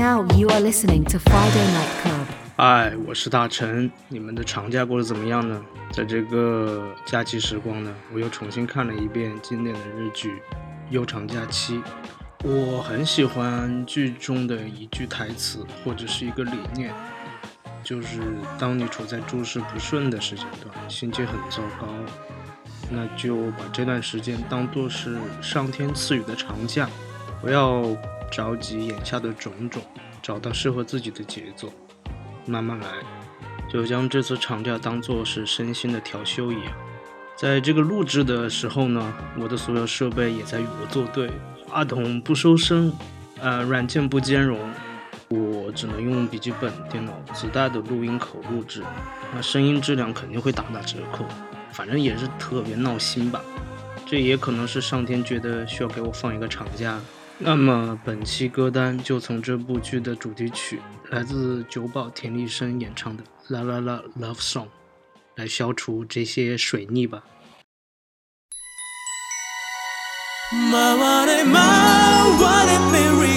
Now you are listening to Friday Night Club. 嗨，我是大陈，你们的长假过得怎么样呢？在这个假期时光呢，我又重新看了一遍经典的日剧《悠长假期》。我很喜欢剧中的一句台词或者是一个理念，就是当你处在诸事不顺的时间段，心情很糟糕，那就把这段时间当做是上天赐予的长假，不要着急眼下的种种，找到适合自己的节奏，慢慢来，就将这次长假当做是身心的调休一样。在这个录制的时候呢，我的所有设备也在与我作对。话筒不收声，呃，软件不兼容，我只能用笔记本电脑自带的录音口录制，那声音质量肯定会大打折扣，反正也是特别闹心吧。这也可能是上天觉得需要给我放一个长假。那么本期歌单就从这部剧的主题曲，来自久保田利伸演唱的《啦啦啦 Love Song》，来消除这些水逆吧。回れ回れメリ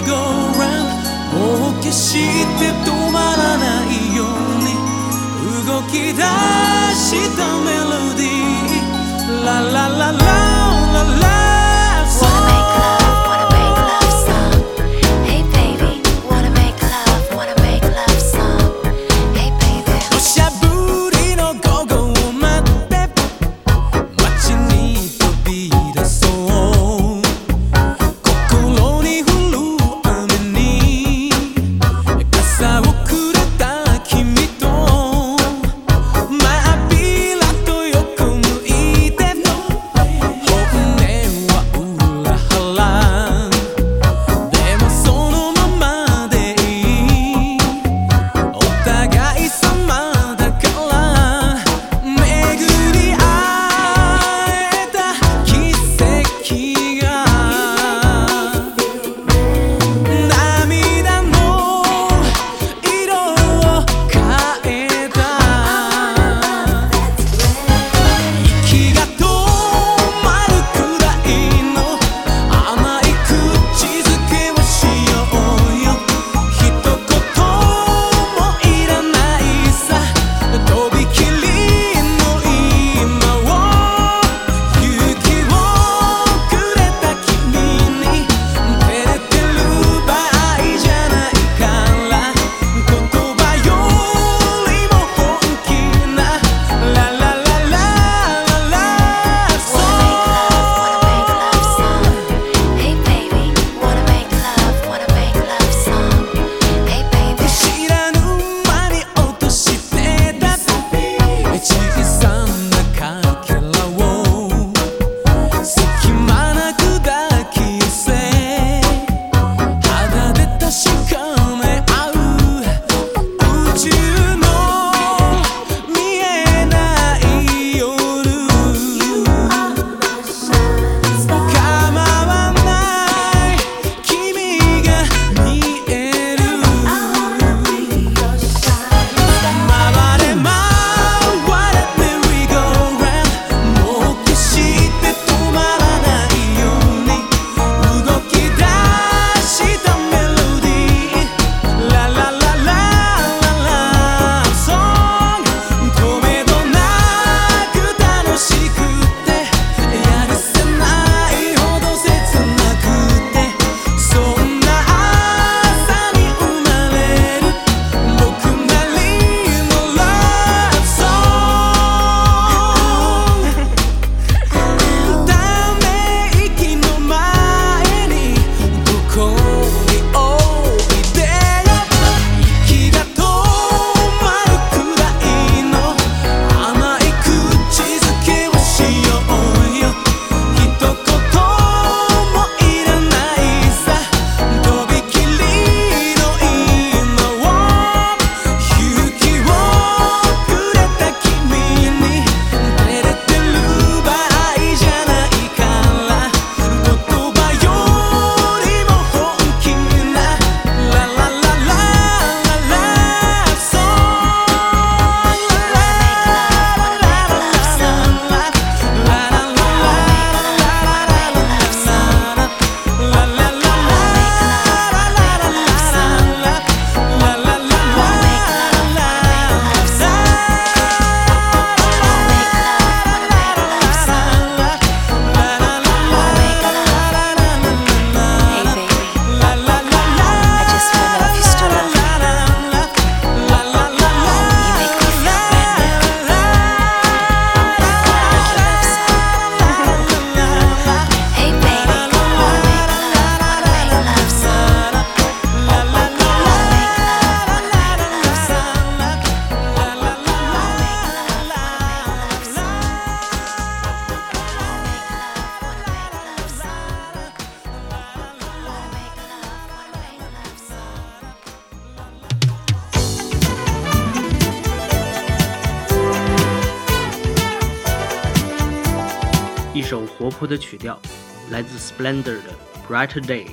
来自 Splendor 的 Brighter Day，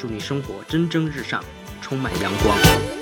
祝你生活蒸蒸日上，充满阳光。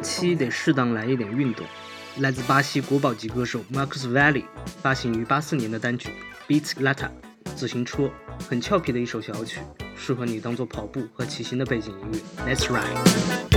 七得适当来一点运动。来自巴西国宝级歌手 Marcus Valley 发行于八四年的单曲《Beat Lata》，自行车，很俏皮的一首小曲，适合你当做跑步和骑行的背景音乐。Let's ride。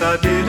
saber.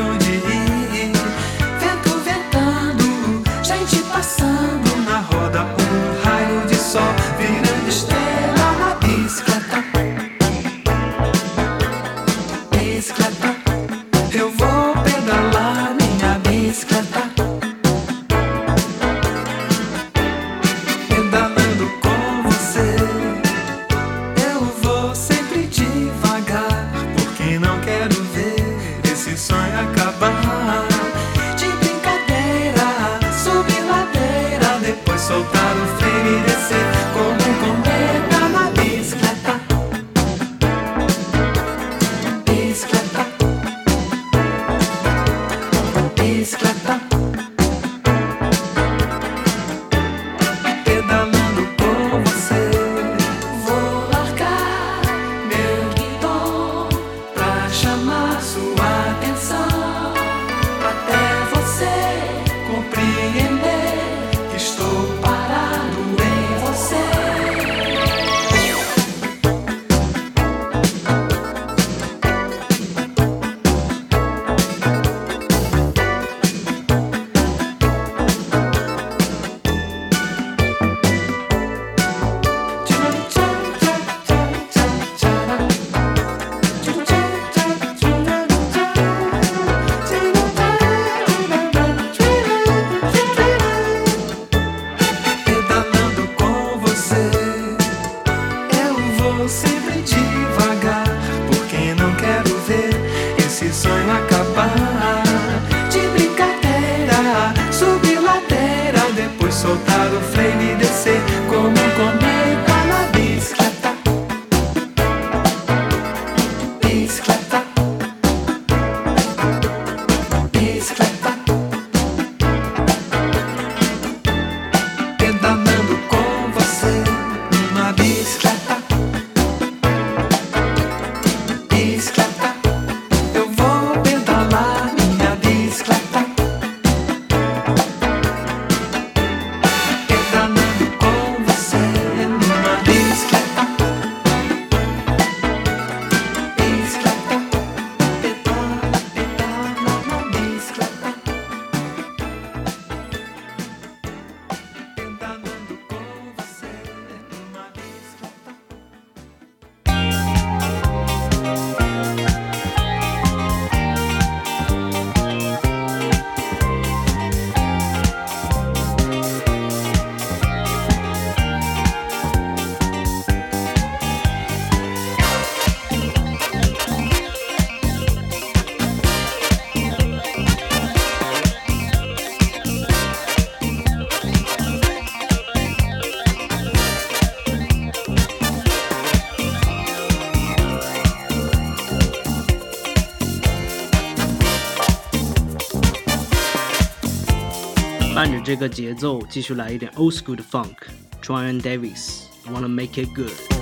这个节奏继续来一点 old school 的 davis Davis，Wanna Make It Good。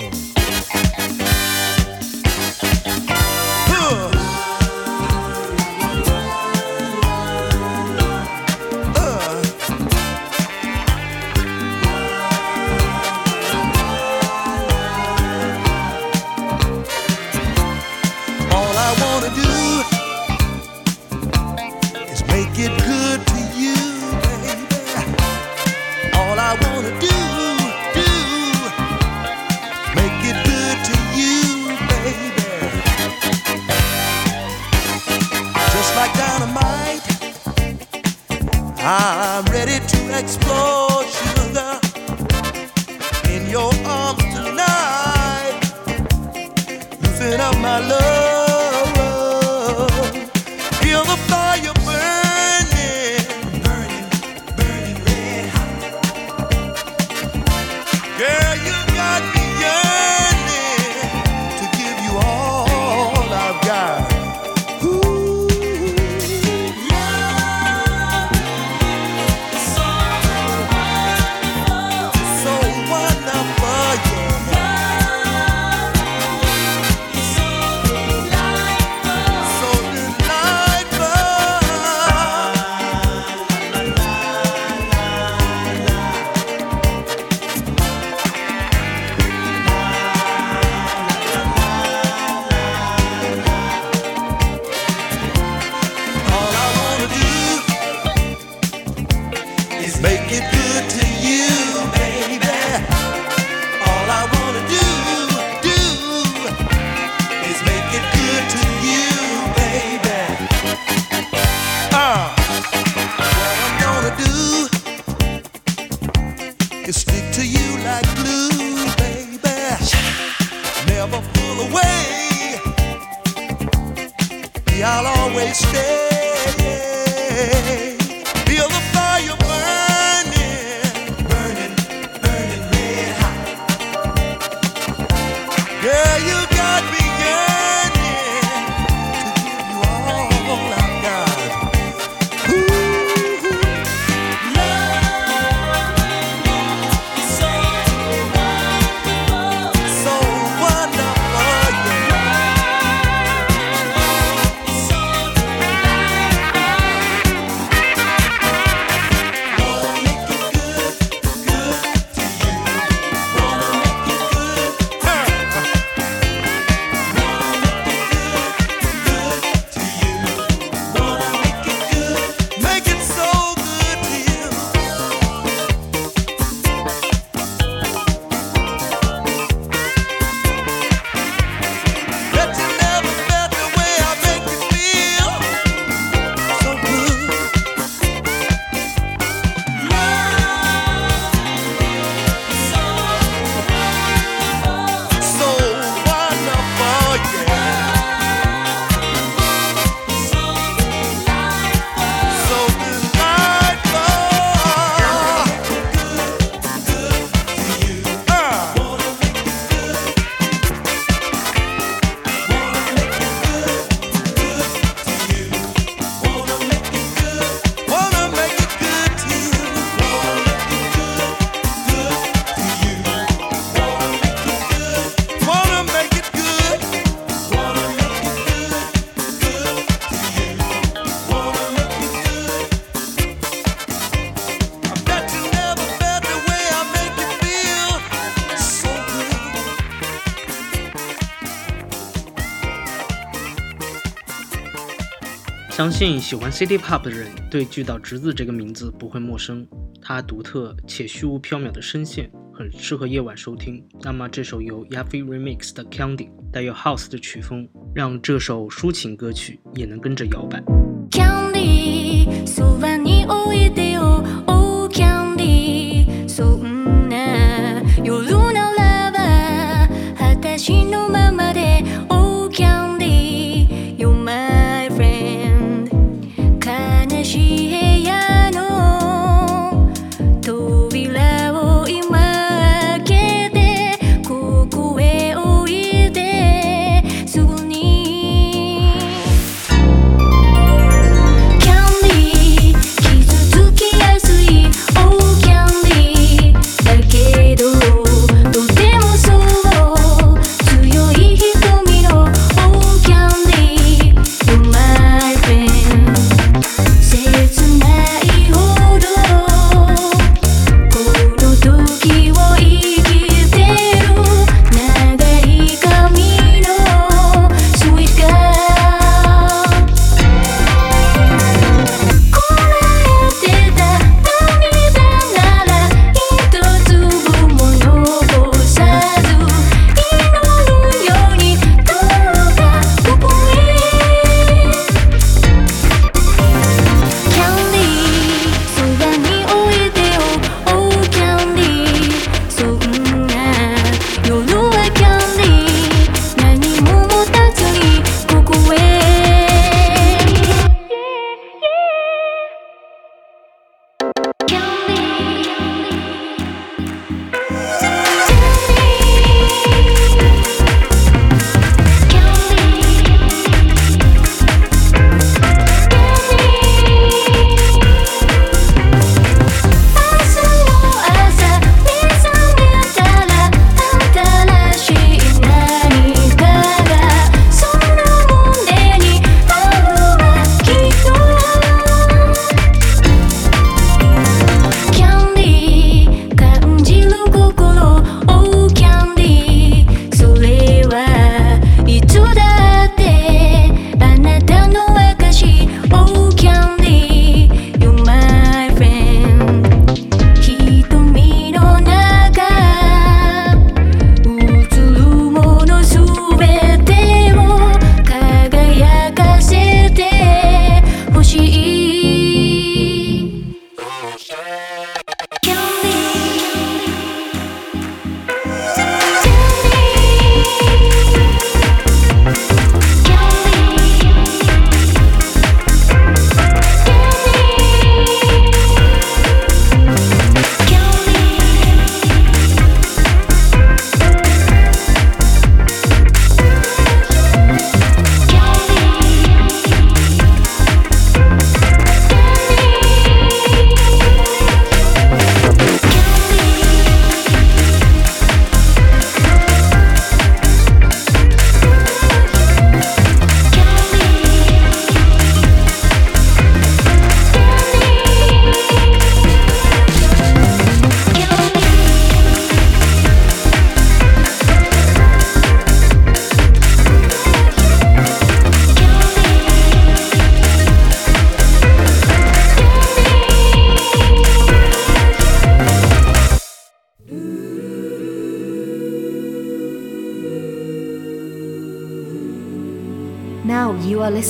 相信喜欢 City Pop 的人对巨岛直子这个名字不会陌生，她独特且虚无缥缈的声线很适合夜晚收听。那么这首由 Yaffe Remix 的《Candy》带有 House 的曲风，让这首抒情歌曲也能跟着摇摆。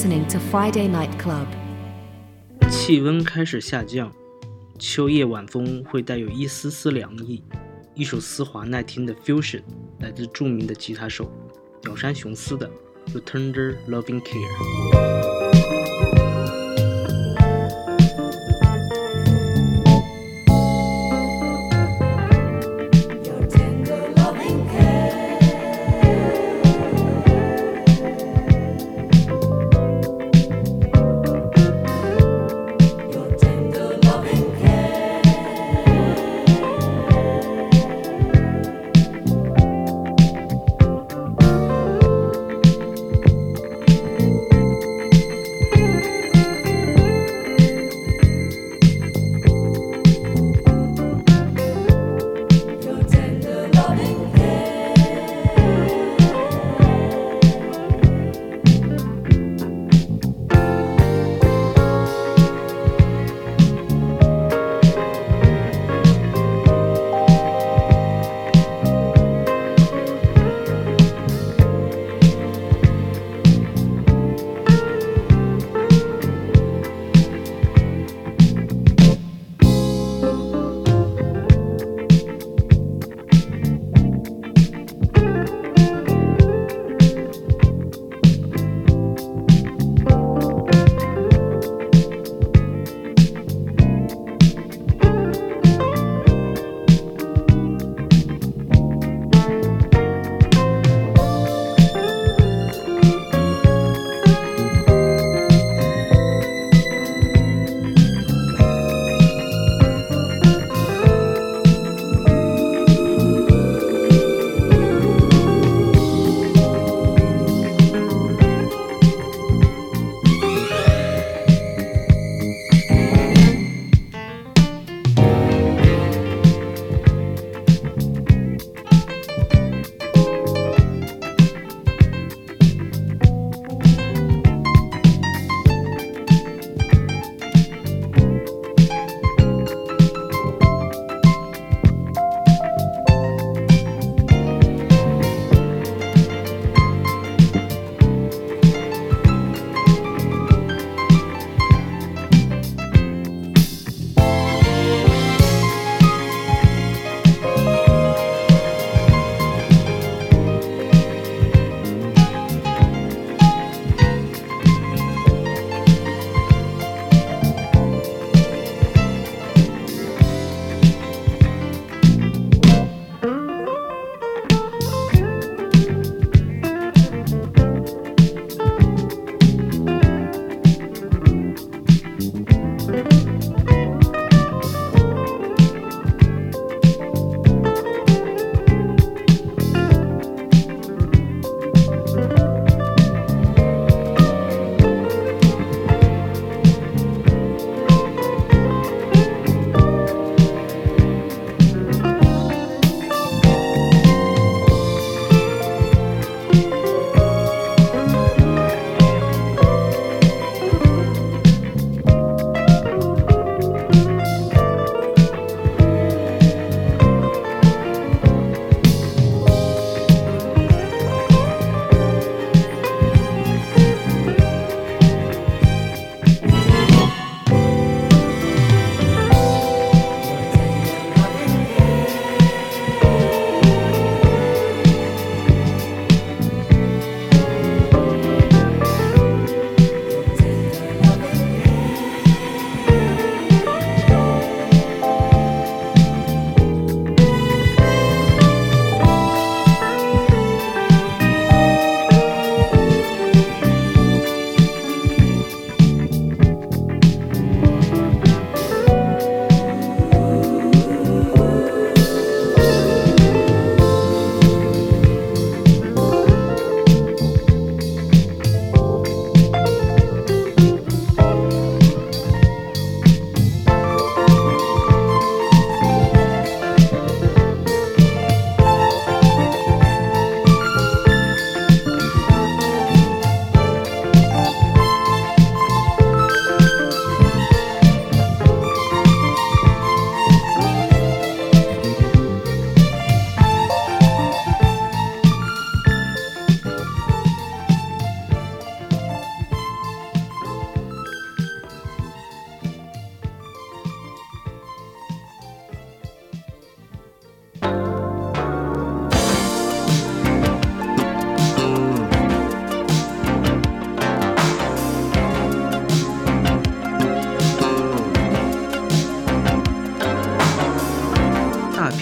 Listening to Friday Night Club. 气温开始下降，秋夜晚风会带有一丝丝凉意。一首丝滑耐听的 fusion 来自著名的吉他手鸟山雄司的《The Tender Loving Care》。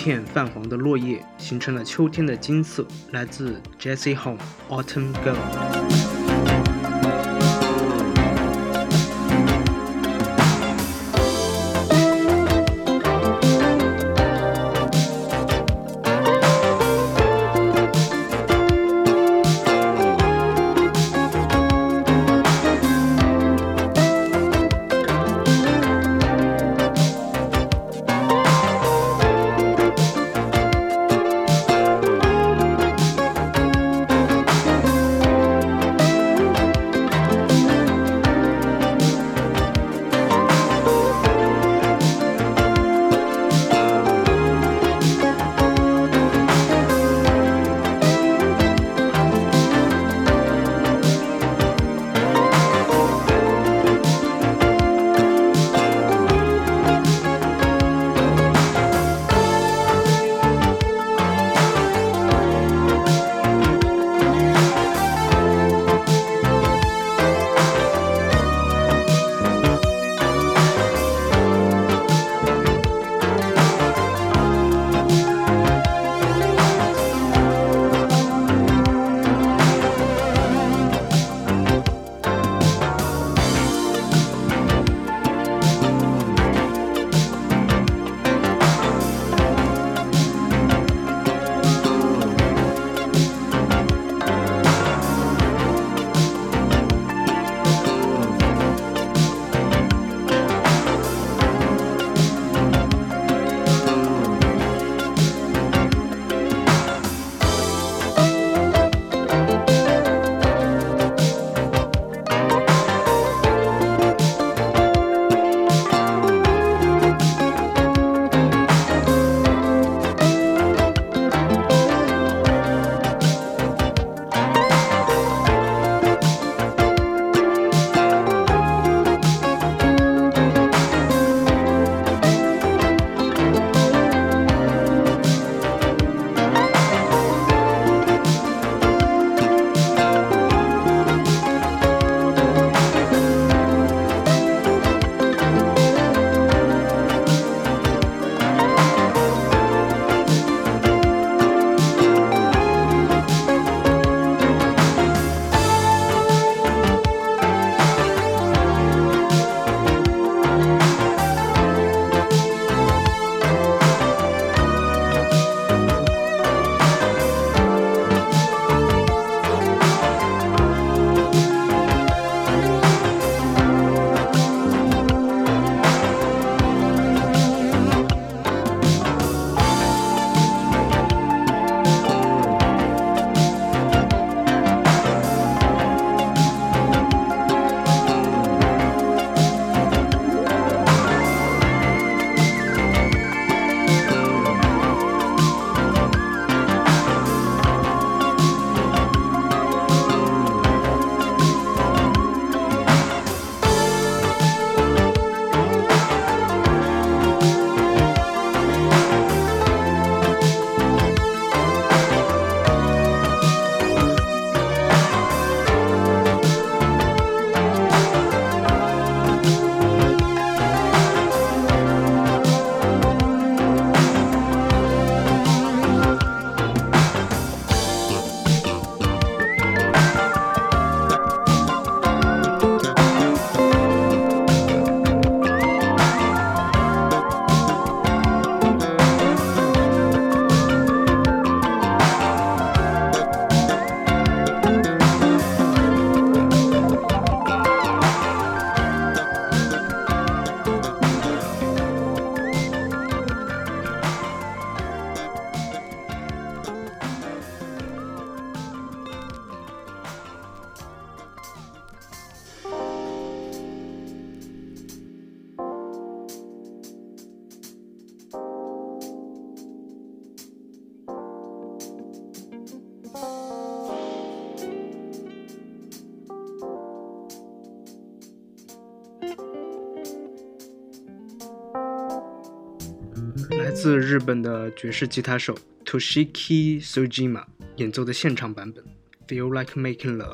片泛黄的落叶形成了秋天的金色。来自 Jessie Home Autumn Girl。自日本的爵士吉他手 Toshiki Sojima 演奏的现场版本《Feel Like Making Love》。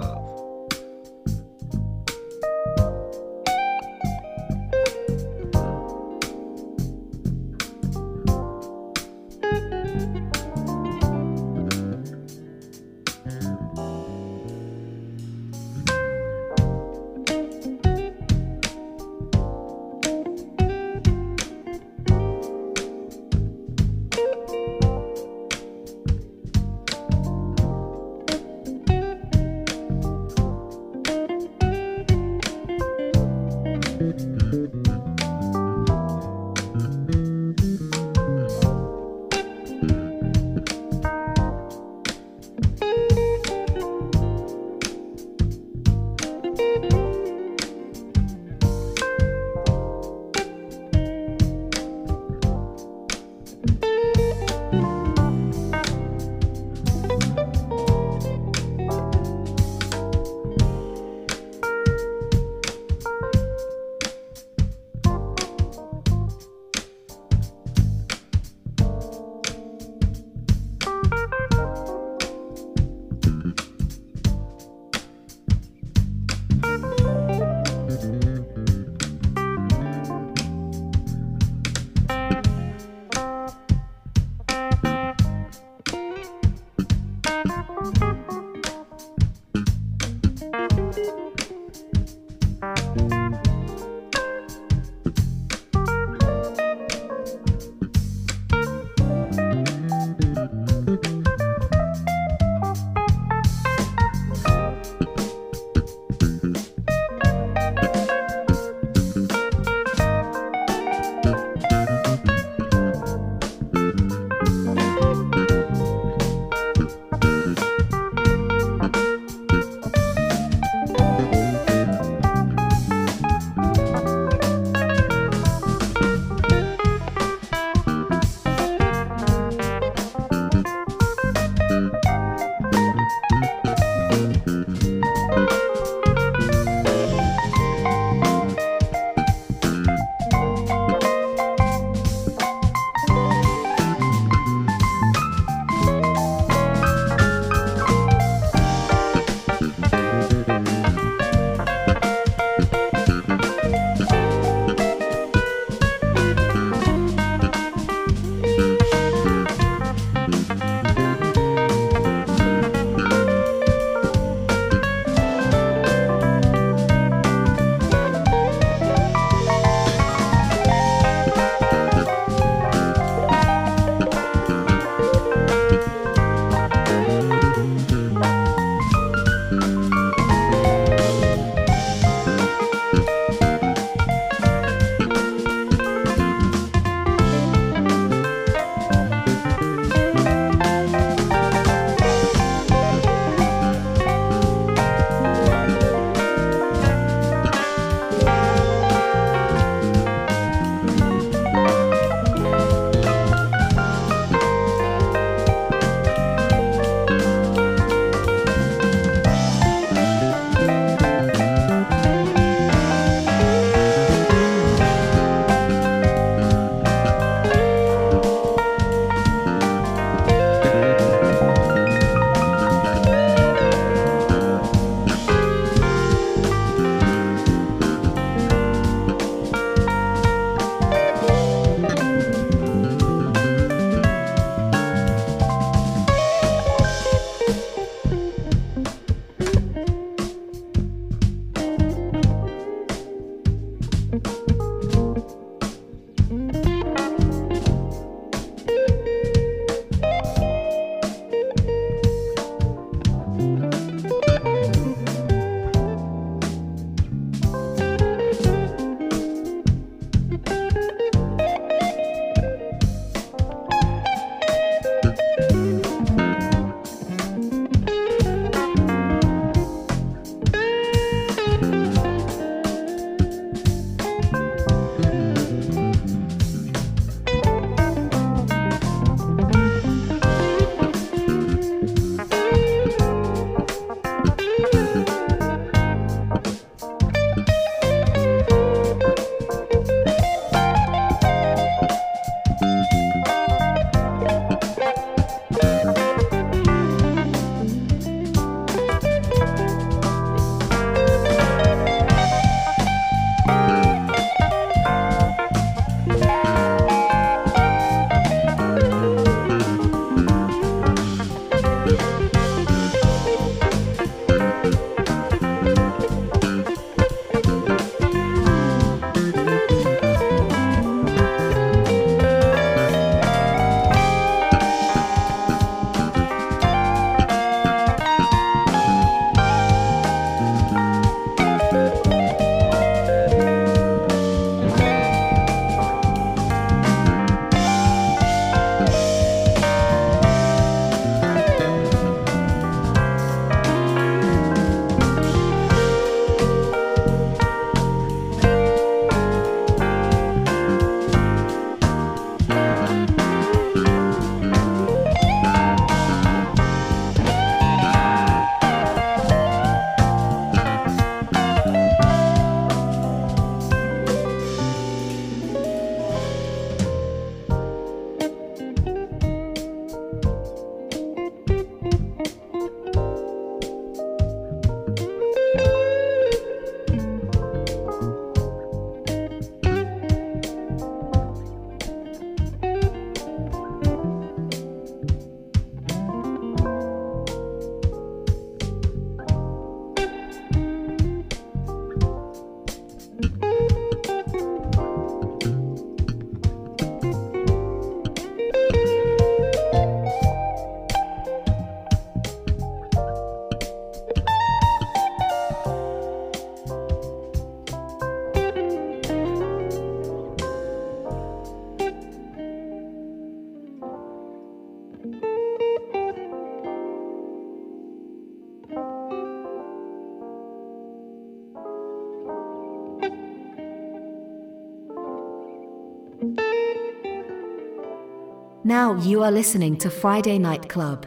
Now you are listening to Friday Night Club.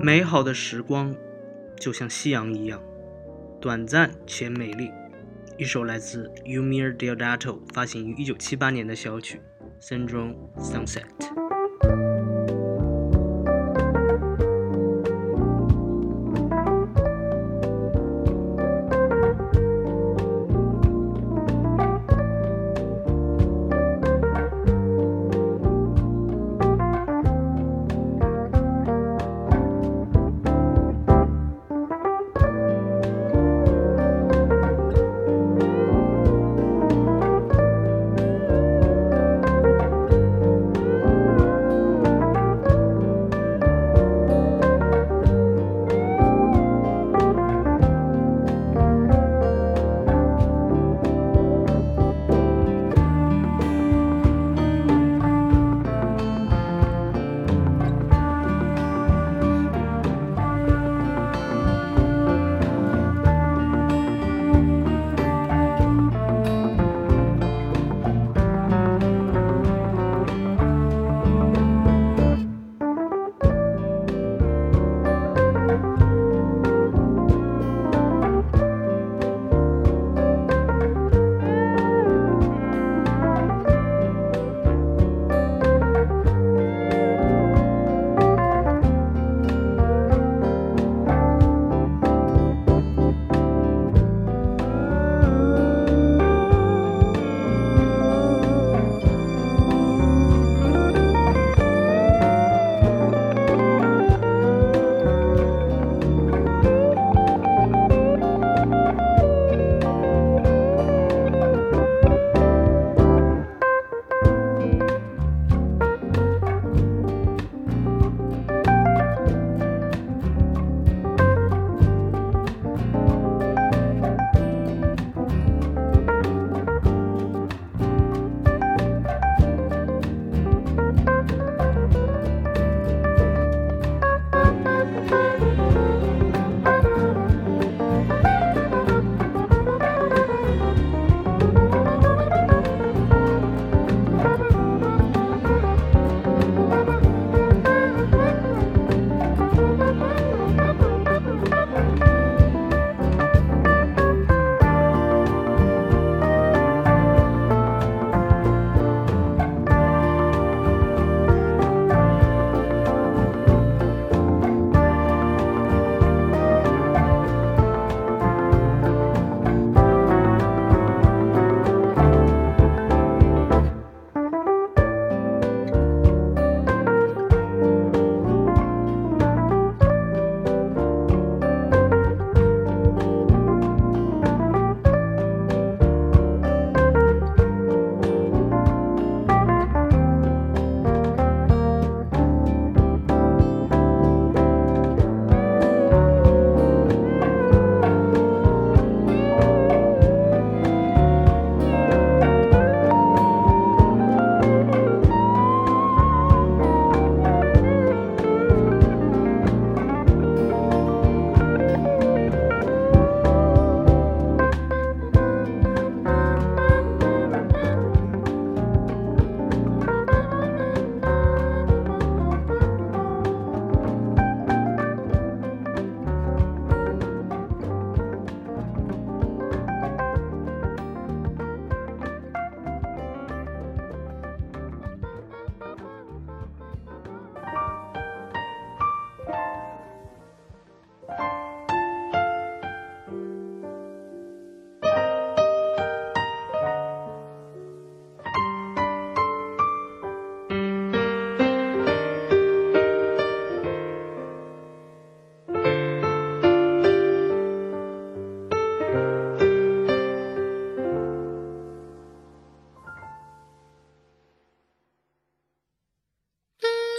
美好的时光就像夕阳一样，短暂且美丽。一首来自 Umir Deodato 发行于1978年的小曲《Syndrome Sunset》。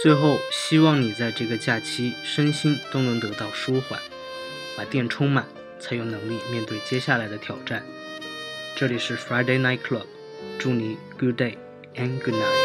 最后，希望你在这个假期身心都能得到舒缓，把电充满，才有能力面对接下来的挑战。这里是 Friday Night Club，祝你 Good day and Good night。